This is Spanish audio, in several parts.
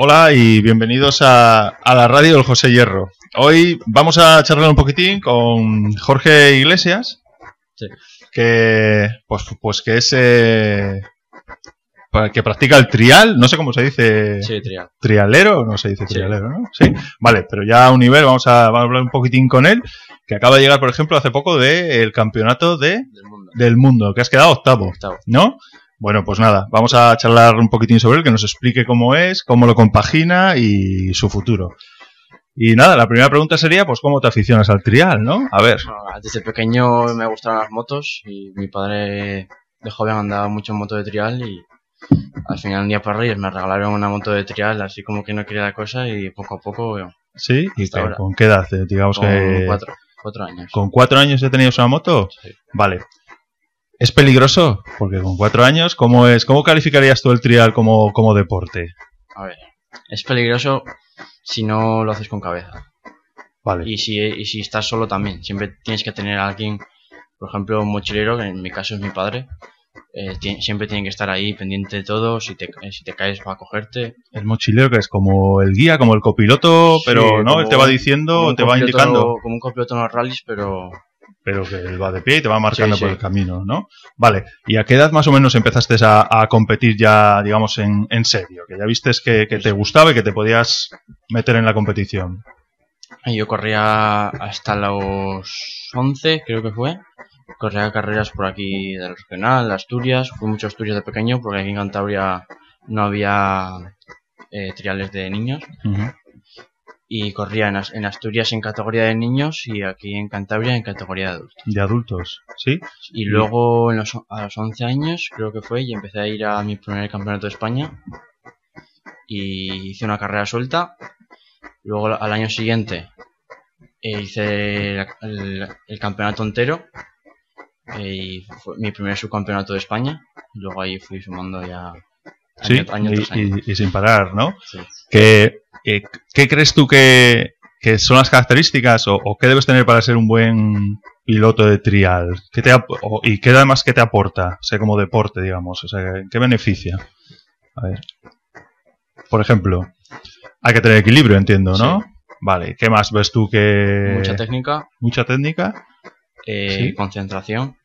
Hola y bienvenidos a, a la radio del José Hierro. Hoy vamos a charlar un poquitín con Jorge Iglesias, Sí. que pues, pues que es eh, que practica el trial, no sé cómo se dice, Sí, trial. trialero, no se dice trialero, ¿no? Sí, vale, pero ya a un nivel vamos a, vamos a hablar un poquitín con él, que acaba de llegar, por ejemplo, hace poco del campeonato de, Del mundo. del mundo, que has quedado octavo. Octavo. ¿no? Bueno, pues nada, vamos a charlar un poquitín sobre él, que nos explique cómo es, cómo lo compagina y su futuro. Y nada, la primera pregunta sería, pues, ¿cómo te aficionas al trial, no? A ver, Bueno, desde pequeño me gustaban las motos y mi padre de joven andaba mucho en moto de trial y al final un día para Reyes me regalaron una moto de trial así como que no quería la cosa y poco a poco bueno, ¿sí? ¿Y qué- con qué edad? Eh, Digamos con que... cuatro, cuatro años. ¿Con cuatro años ya tenías una moto? Sí. Vale. ¿Es peligroso? Porque con cuatro años, ¿cómo es? ¿Cómo calificarías tú el trial como, como deporte? A ver, es peligroso si no lo haces con cabeza. Vale. Y si, y si estás solo también, siempre tienes que tener a alguien, por ejemplo, un mochilero, que en mi caso es mi padre, eh, siempre tiene que estar ahí pendiente de todo, si te, eh, si te caes va a cogerte. El mochilero que es como el guía, como el copiloto, Sí, pero no, él te va diciendo, te va indicando. Como un copiloto en los rallies, pero pero que él va de pie y te va marcando Sí, por el camino, ¿no? Vale, ¿y a qué edad más o menos empezaste a, a competir ya, digamos, en, en serio? Que ya vistes que, que te gustaba y que te podías meter en la competición. yo corría hasta los 11, creo que fue. Corría carreras por aquí del regional, Asturias. Fui mucho a Asturias de pequeño porque aquí en Cantabria no había eh, triales de niños. Y corría en, As- en Asturias en categoría de niños y aquí en Cantabria en categoría de adultos. De adultos, ¿sí? Y luego en los, a los 11 años, creo que fue, y empecé a ir a mi primer campeonato de España. Y hice una carrera suelta. Luego al año siguiente eh, hice el, el campeonato entero. eh, y fue mi primer subcampeonato de España. Luego ahí fui sumando ya año, Sí, año y, tras año. y- y sin parar, ¿no? Sí. ¿Qué, qué, qué crees tú que, que son las características o, o qué debes tener para ser un buen piloto de trial? ¿Qué te, o- ¿Y qué además que te aporta? O sea, como deporte, digamos. O sea, ¿qué beneficia? A ver. Por ejemplo, hay que tener equilibrio, entiendo, ¿no? Vale, ¿qué más ves tú que... Mucha técnica, Mucha técnica, eh, Sí. concentración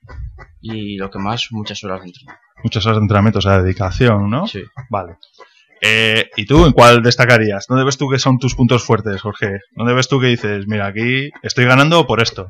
y lo que más, muchas horas de entrenamiento. muchas horas de entrenamiento, o sea, dedicación, ¿no? Sí. Vale. Eh, ¿Y tú en cuál destacarías? ¿Dónde ves tú que son tus puntos fuertes, Jorge? ¿Dónde ves tú que dices, mira, aquí estoy ganando por esto?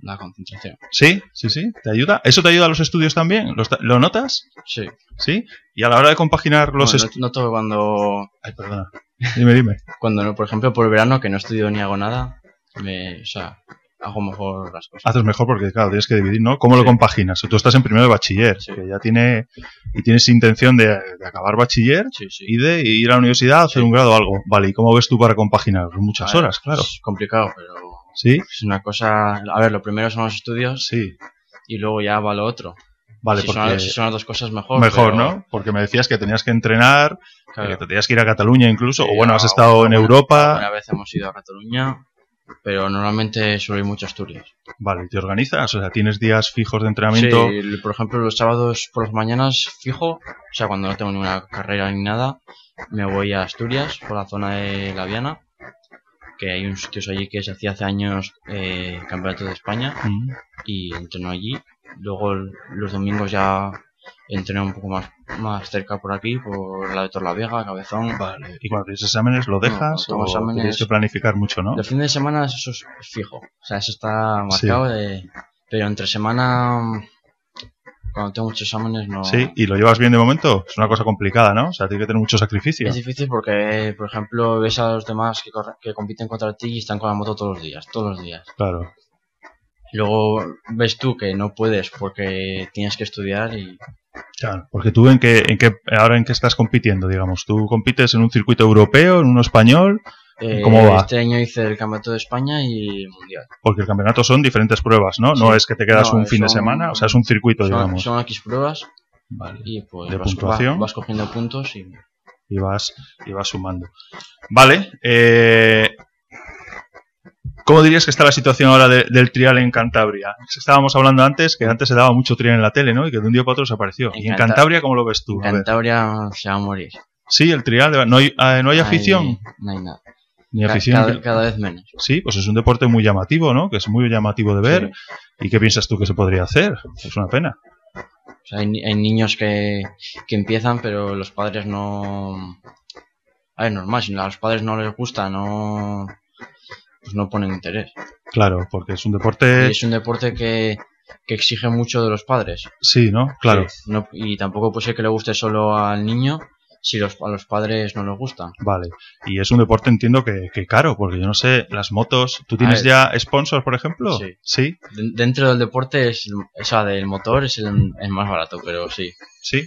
La concentración. ¿Sí? ¿Sí, sí? ¿Te ayuda? ¿Eso te ayuda a los estudios también? ¿Lo, notas? Sí. ¿Sí? Y a la hora de compaginar los Bueno, estudios... noto cuando, Ay, perdona. Dime, dime. cuando no, por ejemplo, por el verano que no estudio ni hago nada, me, o sea, hago mejor las cosas. Haces mejor porque, claro, tienes que dividir, ¿no? ¿Cómo lo Sí. compaginas? Tú estás en primero de bachiller, Sí. que ya tiene... Y tienes intención de, de acabar bachiller Sí, y de ir a la universidad a hacer un grado o algo. Vale, ¿y cómo ves tú para compaginar? Muchas ver, horas, claro. Es complicado, pero ¿Sí? es una cosa. A ver, lo primero son los estudios Sí. y luego ya va lo otro. Vale, si, porque... son, si son las dos cosas, mejor. Mejor, pero, ¿no? Porque me decías que tenías que entrenar, claro, que te tenías que ir a Cataluña incluso, o bueno, has estado en alguna- Europa. Una vez hemos ido a Cataluña, pero normalmente suelo ir mucho a Asturias. Vale, ¿te organizas? O sea, ¿tienes días fijos de entrenamiento? Sí, por ejemplo, los sábados por las mañanas fijo, o sea, cuando no tengo ninguna carrera ni nada, me voy a Asturias, por la zona de La Viana, que hay unos sitios allí que se hacía hace años eh, campeonato de España, Mm, y entreno allí. Luego los domingos ya entreno un poco más, más cerca por aquí, por la de Torlavega, Cabezón. Vale. ¿Y cuando tienes exámenes lo dejas o exámenes- tienes que planificar mucho, no? El fin de semana eso es fijo, o sea, eso está marcado, de- pero entre semana, cuando tengo muchos exámenes, no... Sí, ¿y lo llevas bien de momento? Es una cosa complicada, ¿no? O sea, tiene que tener mucho sacrificio. Es difícil porque, por ejemplo, ves a los demás que, que compiten contra ti y están con la moto todos los días, todos los días. Claro. Luego ves tú que no puedes porque tienes que estudiar y Claro, porque tú en qué, en qué, ahora en qué estás compitiendo, digamos. ¿Tú compites en un circuito europeo, en uno español? eh, ¿Cómo va? este año hice el campeonato de España y el mundial. Porque el campeonato son diferentes pruebas, ¿no? No es que te quedas No, un fin de semana, o sea, es un circuito, Son, digamos. son X pruebas Vale. y pues ¿De vas, puntuación? vas- vas cogiendo puntos y y vas, y vas sumando. Vale. Eh, ¿Cómo dirías que está la situación ahora de- del trial en Cantabria? Estábamos hablando antes que antes se daba mucho trial en la tele, ¿no? Y que de un día para otro desapareció. En ¿Y en Canta- Cantabria cómo lo ves tú? en. Cantabria se va a morir. Sí, el trial. ¿No hay, no hay afición? no hay nada. Ni afición. Cada, vez menos. Sí, pues es un deporte muy llamativo, ¿no? Que es muy llamativo de ver. ¿Y qué piensas tú que se podría hacer? Es una pena. O sea, hay, hay niños que, que empiezan, pero los padres no. Ver, normal, si a los padres no les gusta, no. Pues no ponen interés. Claro, porque es un Y deporte. es un deporte que, que exige mucho de los padres. Sí, ¿no? Claro. Sí, no- y tampoco puede ser que le guste solo al niño si los, a los padres no les gustan. Vale. Y es un deporte, entiendo que, que caro, porque yo no sé, las motos. ¿Tú tienes ya sponsors, por ejemplo? Sí. Sí. De- dentro del deporte, es, o sea, del motor es el, el más barato, pero sí. Sí.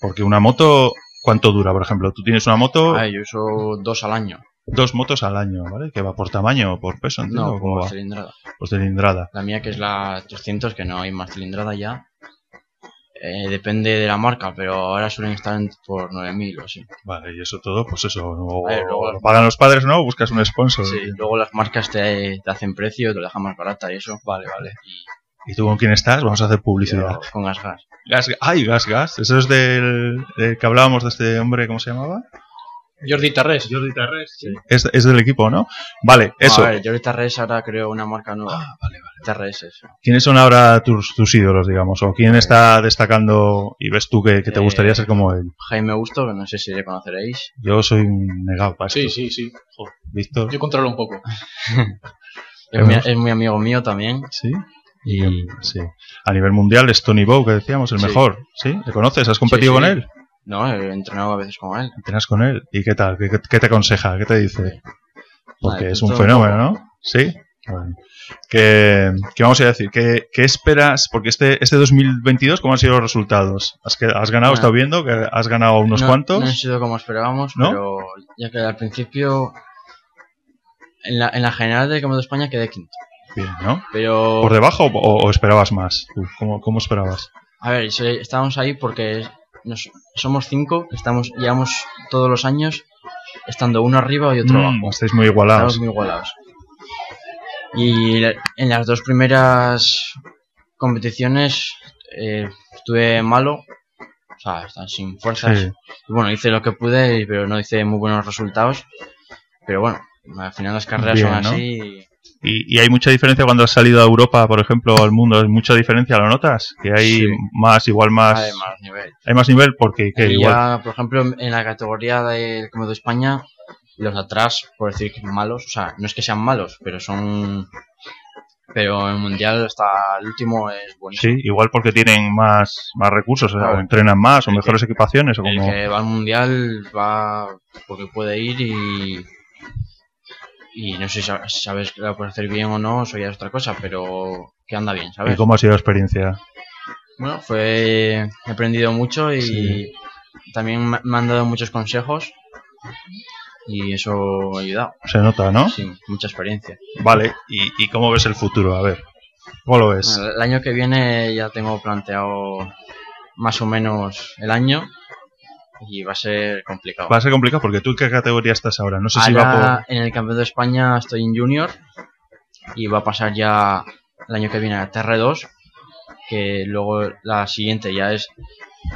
Porque una moto, ¿cuánto dura, por ejemplo? Tú tienes una moto, A ver, yo uso dos al año. Dos motos al año, ¿vale? Que va por tamaño o por peso, entiendo. No, ¿Cómo por cilindrada. Pues cilindrada. La mía que es la 300, que no hay más cilindrada ya. Eh, depende de la marca, pero ahora suelen estar por 9000 o así. Vale, y eso todo, pues eso. O, A ver, luego- lo pagan los padres, ¿no? Buscas un sponsor. Sí, luego las marcas te, te hacen precio, te lo dejan más barata y eso. Vale, vale. Y ¿Y tú con quién estás? Vamos a hacer yo publicidad. con gas gas. Gas, ay, gas, gas. Eso es del, del que hablábamos de este hombre, ¿cómo se llamaba? Jordi Tarrés. Jordi Tarrés. Es, es del equipo, ¿no? Vale, eso. a ver, ahorita Res ahora creo una marca nueva. Ah, vale, vale. TRS, eso. ¿Quiénes son ahora tus, tus ídolos, digamos? ¿O quién está destacando y ves tú que, que te Eh, gustaría ser como él? Jaime Busto, que no sé si le conoceréis. Yo soy un negado para esto. Sí, sí, sí. Joder, Víctor. Yo controlo un poco. Es muy, es muy amigo mío también. Sí. Y Sí. A nivel mundial es Tony Bow, que decíamos, el Sí. mejor. ¿Sí? ¿Le conoces? ¿Has competido Sí, con sí. él? No, he entrenado a veces con él. ¿Entrenas con él? ¿Y qué tal? ¿Qué, te aconseja? ¿Qué te dice? Porque Vale, es un fenómeno. ¿no? Sí. Bueno. ¿Qué, qué vamos a decir? ¿Qué, qué esperas? Porque este, este 2022, ¿cómo han sido los resultados? ¿Has, que, has ganado? He estado viendo que has ganado unos no, cuantos. No han sido como esperábamos, ¿No? pero ya que al principio en la, en la general del Campeonato de España quedé quinto. Bien, ¿no? Pero, ¿Por debajo o, o esperabas más? ¿Cómo, cómo esperabas? a ver, estábamos ahí porque nos- somos cinco, estamos llevamos todos los años estando uno arriba y otro Mm, abajo. estáis muy igualados. Estamos muy igualados. Y en las dos primeras competiciones eh, estuve malo, o sea, sin fuerzas. Sí. Y bueno, hice lo que pude, pero no hice muy buenos resultados. Pero bueno, al final las carreras Bien, son ¿no? así. ¿Y, y hay mucha diferencia cuando has salido a Europa, por ejemplo, al mundo? ¿Hay mucha diferencia? ¿Lo notas? Que hay Sí. más, igual más... Hay más nivel. Hay más nivel porque que igual... ya, por ejemplo, en la categoría del Campeonato de España, los de atrás, por decir que malos, o sea, no es que sean malos, pero son. Pero en el mundial hasta el último es buenísimo. Sí, igual porque tienen más, más recursos, o, sea, o entrenan más, o El mejores equipaciones, o El como... que va al mundial va porque puede ir y. Y no sé si sab- si sabes que lo puedes hacer bien o no, eso ya es otra cosa, pero que anda bien, ¿Y ¿sabes? cómo ha sido la experiencia? Bueno, fue. He aprendido mucho y Sí. también me me han dado muchos consejos y eso ha ayudado. Se nota, ¿no? Sí, mucha experiencia. Vale, ¿Y, ¿y cómo ves el futuro? A ver, ¿cómo lo ves? Bueno, el año que viene ya tengo planteado más o menos el año y va a ser complicado. Va a ser complicado porque tú en qué categoría estás ahora. No sé si va por... en el Campeonato de España estoy en Junior y va a pasar ya el año que viene a TR2, que luego la siguiente ya es,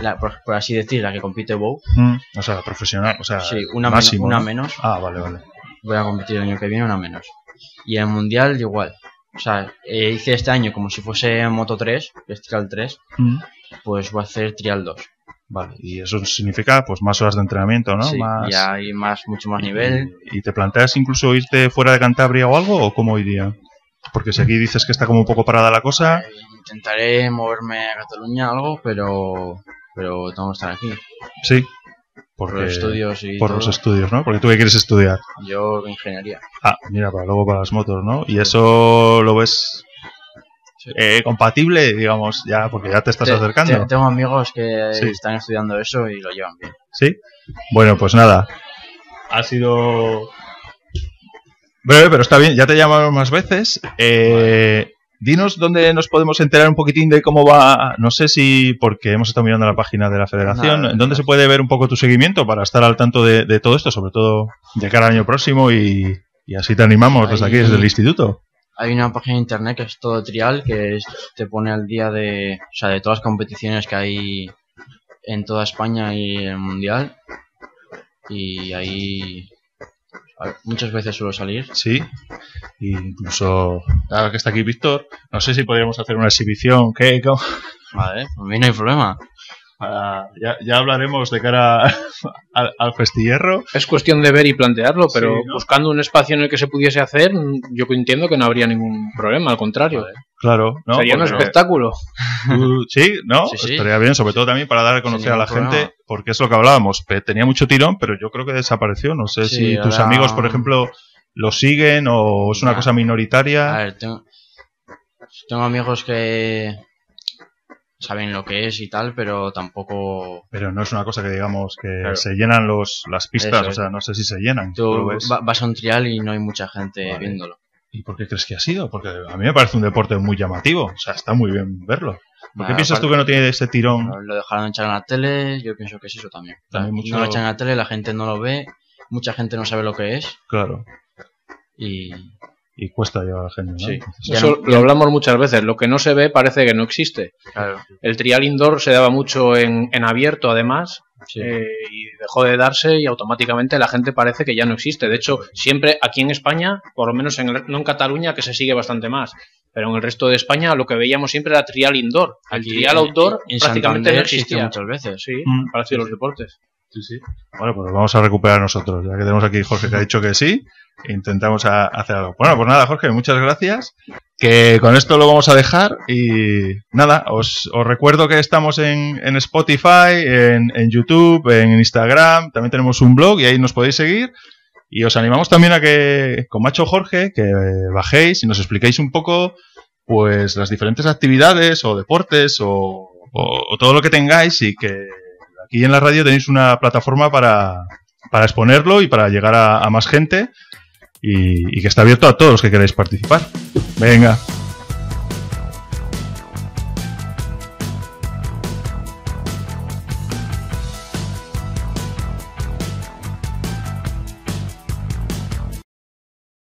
la, por, por así decir, la que compite WoW. Mm, o sea, profesional, o sea, Sí, una, men- una ¿no? menos. Ah, vale, vale. Voy a competir el año que viene una menos. Y en el Mundial igual. O sea, eh, hice este año como si fuese Moto 3, que es Trial 3, Mm, pues voy a hacer Trial 2. Vale, y eso significa pues más horas de entrenamiento, ¿no? Sí, más... ya hay más, mucho más nivel. ¿Y te planteas incluso irte fuera de Cantabria o algo? ¿O cómo iría? Porque si aquí dices que está como un poco parada la cosa... Eh, Intentaré moverme a Cataluña algo, pero pero tengo que estar aquí. Sí. Por los estudios y por todo. los estudios, ¿no? Porque tú que quieres estudiar. Yo ingeniería. Ah, mira, para luego para las motos, ¿no? Y eso lo ves Sí. eh, compatible, digamos, ya, porque ya te estás Te- acercando. te- tengo amigos que Sí. están estudiando eso y lo llevan bien. ¿Sí? Bueno, pues nada. Ha sido breve, pero está bien. Ya te llamamos más veces. Eh, Dinos dónde nos podemos enterar un poquitín de cómo va. No sé si, porque hemos estado mirando la página de la federación. Nada, ¿En dónde nada. se puede ver un poco tu seguimiento para estar al tanto de, de todo esto? Sobre todo de cara al año próximo y, y así te animamos desde aquí, Ahí- desde el instituto. Hay una página de internet que es todo trial, que es- te pone al día de, o sea, de todas las competiciones que hay en toda España y en el mundial. Y ahí a muchas veces suelo salir. Sí. Y incluso, ahora que está aquí Víctor, no sé si podríamos hacer una exhibición. ¿Qué? ¿Cómo? Vale, por mí no hay problema. Para- ya, ya hablaremos de cara al, al festillero. Es cuestión de ver y plantearlo, pero Sí, ¿no? buscando un espacio en el que se pudiese hacer, yo entiendo que no habría ningún problema, al contrario. Claro, ¿no? Sería un espectáculo. Uh, sí, ¿no? Sí, sí. Estaría bien, sobre todo también para dar a conocer a la gente, problema. porque es lo que hablábamos. Tenía mucho tirón, pero yo creo que desapareció. No sé Sí, si tus amigos, por ejemplo, lo siguen o es una Ya. cosa minoritaria. A ver, tengo, tengo amigos que saben lo que es y tal, pero tampoco... Pero no es una cosa que digamos que Claro. se llenan los, las pistas, Eso o sea, no sé si se llenan. ¿Tú va- vas a un trial y no hay mucha gente Vale. viéndolo. ¿Y por qué crees que ha sido? Porque a mí me parece un deporte muy llamativo, o sea, está muy bien verlo. ¿Por qué Nada, piensas tú que no tiene ese tirón? Lo lo dejaron echar en la tele, yo pienso que es eso también. También mucho- No lo echan en la tele, la gente no lo ve, mucha gente no sabe lo que es Claro, y y cuesta llevar a la gente, ¿no? Sí. Eso lo hablamos muchas veces. Lo que no se ve parece que no existe. claro, El trial indoor se daba mucho en, en abierto, además, sí. eh, y dejó de darse y automáticamente la gente parece que ya no existe. De hecho, siempre aquí en España, por lo menos en, el- no en Cataluña, que se sigue bastante más, pero en el resto de España lo que veíamos siempre era trial indoor. El Aquí trial outdoor en prácticamente no Santander existía. muchas veces. Sí, Mm. Palacio de los Deportes. Sí, sí. Bueno, pues vamos a recuperar nosotros, ya que tenemos aquí Jorge que ha dicho que sí, intentamos a- hacer algo. Bueno, pues nada, Jorge, muchas gracias. Que con esto lo vamos a dejar y nada, os, os recuerdo que estamos en, en Spotify, en, en YouTube, en Instagram, también tenemos un blog y ahí nos podéis seguir. Y os animamos también a que, con Macho Jorge, que bajéis y nos expliquéis un poco pues las diferentes actividades o deportes o, o- todo lo que tengáis y que aquí en la radio tenéis una plataforma para, para exponerlo y para llegar a más gente y, que está abierto a todos los que queráis participar. Venga,